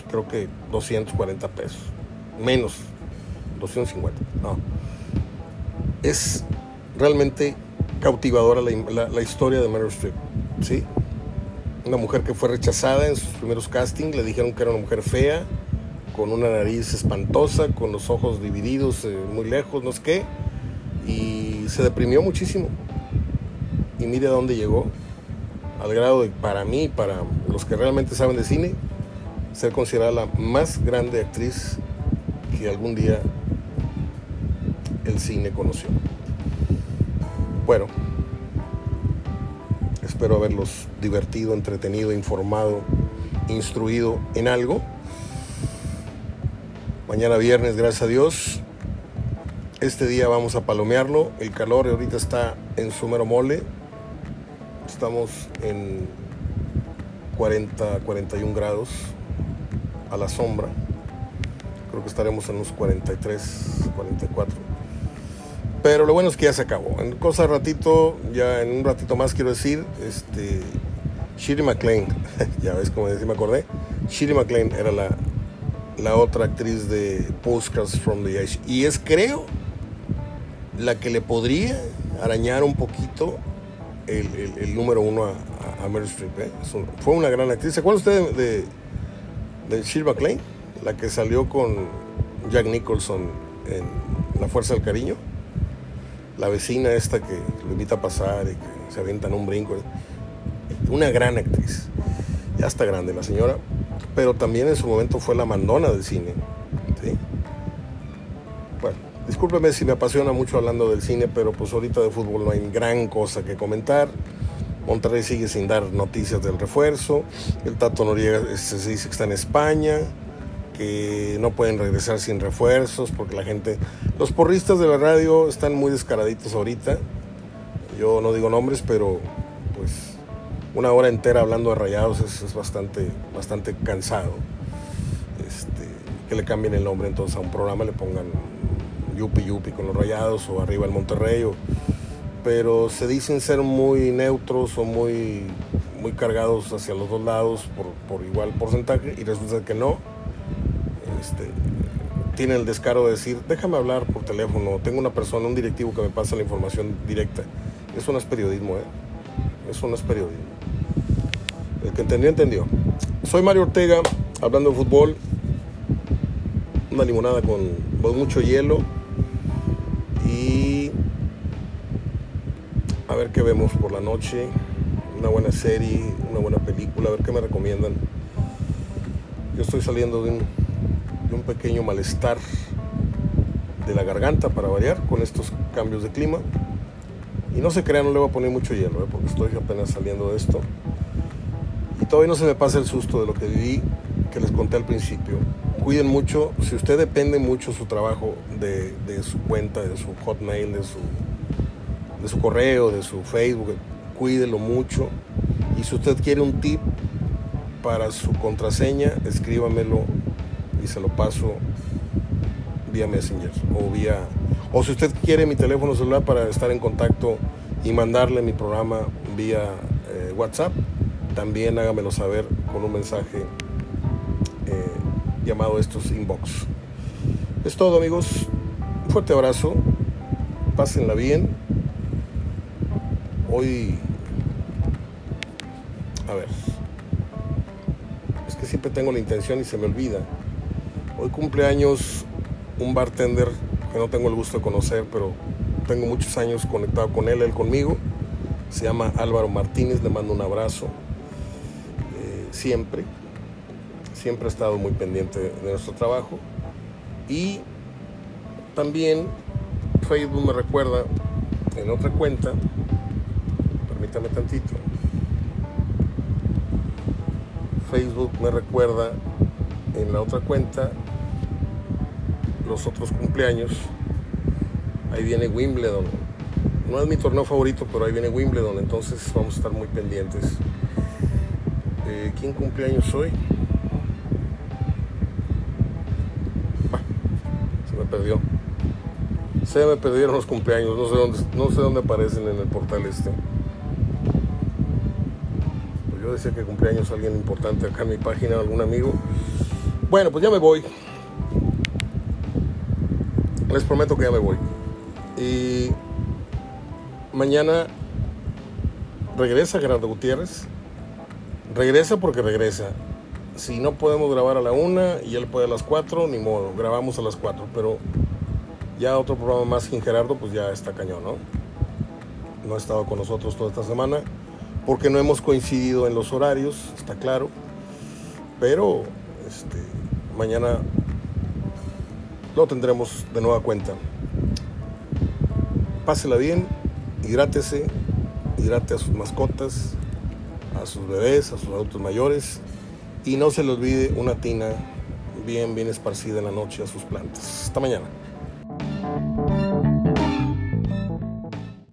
[SPEAKER 1] creo que 240 pesos. Menos, 250. No. Es realmente cautivadora la, la, historia de Meryl Streep. ¿sí? Una mujer que fue rechazada en sus primeros castings. Le dijeron que era una mujer fea, con una nariz espantosa, con los ojos divididos eh, muy lejos, no sé qué. Y se deprimió muchísimo y mire a dónde llegó, al grado de, para mí, para los que realmente saben de cine, ser considerada la más grande actriz que algún día el cine conoció. Bueno, espero haberlos divertido, entretenido, informado, instruido en algo. Mañana viernes, gracias a Dios. Este día vamos a palomearlo. El calor ahorita está en su mero mole estamos en 40, 41 grados a la sombra. Creo que estaremos en unos 43, 44. Pero lo bueno es que ya se acabó. En cosa ratito, ya en un ratito más quiero decir, este, Shirley MacLaine, ya ves como decía, me acordé. Shirley MacLaine era la, la otra actriz de Postcards from the Edge. Y es, creo, la que le podría arañar un poquito el, número uno a, a, Meryl Streep. ¿eh? fue una gran actriz. ¿Se acuerda usted de, de, Shirley MacLaine? La que salió con Jack Nicholson en La Fuerza del Cariño. La vecina esta que lo invita a pasar y que se avienta en un brinco. Una gran actriz. Ya está grande la señora. Pero también en su momento fue la mandona del cine. Discúlpeme si me apasiona mucho hablando del cine, pero pues ahorita de fútbol no hay gran cosa que comentar. Monterrey sigue sin dar noticias del refuerzo. El Tato Noriega se dice que está en España, que no pueden regresar sin refuerzos porque la gente... Los porristas de la radio están muy descaraditos ahorita. Yo no digo nombres, pero pues una hora entera hablando de rayados es, bastante, bastante cansado. Este, que le cambien el nombre entonces a un programa, le pongan yupi yupi con los rayados o arriba el Monterrey, pero se dicen ser muy neutros o muy, muy cargados hacia los dos lados por, igual porcentaje y resulta que no. Este, tiene el descaro de decir, déjame hablar por teléfono, tengo una persona, un directivo que me pasa la información directa. Eso no es periodismo, ¿eh? Eso no es periodismo. El que entendió, entendió. Soy Mario Ortega, hablando de fútbol, una limonada con mucho hielo ver qué vemos por la noche, una buena serie, una buena película, a ver qué me recomiendan. Yo estoy saliendo de un, de un pequeño malestar de la garganta para variar con estos cambios de clima. Y no se crean, no le voy a poner mucho hielo, ¿eh? porque estoy apenas saliendo de esto. Y todavía no se me pasa el susto de lo que viví, que les conté al principio cuiden mucho, si usted depende mucho su trabajo de, su cuenta, de su hotmail, de su, de su correo, de su Facebook, cuídelo mucho. Y si usted quiere un tip para su contraseña, escríbamelo y se lo paso vía Messenger o vía o si usted quiere mi teléfono celular para estar en contacto y mandarle mi programa vía eh, WhatsApp, también hágamelo saber con un mensaje llamado estos inbox. Es todo amigos, un fuerte abrazo, pásenla bien. Hoy A ver. Es que siempre tengo la intención y se me olvida. Hoy cumpleaños un bartender que no tengo el gusto de conocer, pero tengo muchos años conectado con él, él conmigo. Se llama Álvaro Martínez, le mando un abrazo. Eh, siempre, siempre ha estado muy pendiente de nuestro trabajo. Y también Facebook me recuerda en otra cuenta, permítame tantito, Facebook me recuerda en la otra cuenta los otros cumpleaños. Ahí viene Wimbledon. No es mi torneo favorito, pero ahí viene Wimbledon, entonces vamos a estar muy pendientes. Eh, ¿Quién cumpleaños hoy? se me perdió. Se me perdieron los cumpleaños, no sé dónde, no sé dónde aparecen en el portal este. Yo decía que cumpleaños alguien importante acá en mi página, algún amigo. Bueno, pues ya me voy. Les prometo que ya me voy. Y mañana regresa Gerardo Gutiérrez. Regresa porque regresa. Si no podemos grabar a la una y él puede a las cuatro, ni modo, grabamos a las cuatro. Pero ya otro programa más sin Gerardo, pues ya está cañón, ¿no? No ha estado con nosotros toda esta semana porque no hemos coincidido en los horarios, está claro. Pero este, mañana lo tendremos de nueva cuenta. Pásela bien, hidrátese, hidrate a sus mascotas, a sus bebés, a sus adultos mayores y no se le olvide una tina bien, bien esparcida en la noche a sus plantas. Hasta mañana.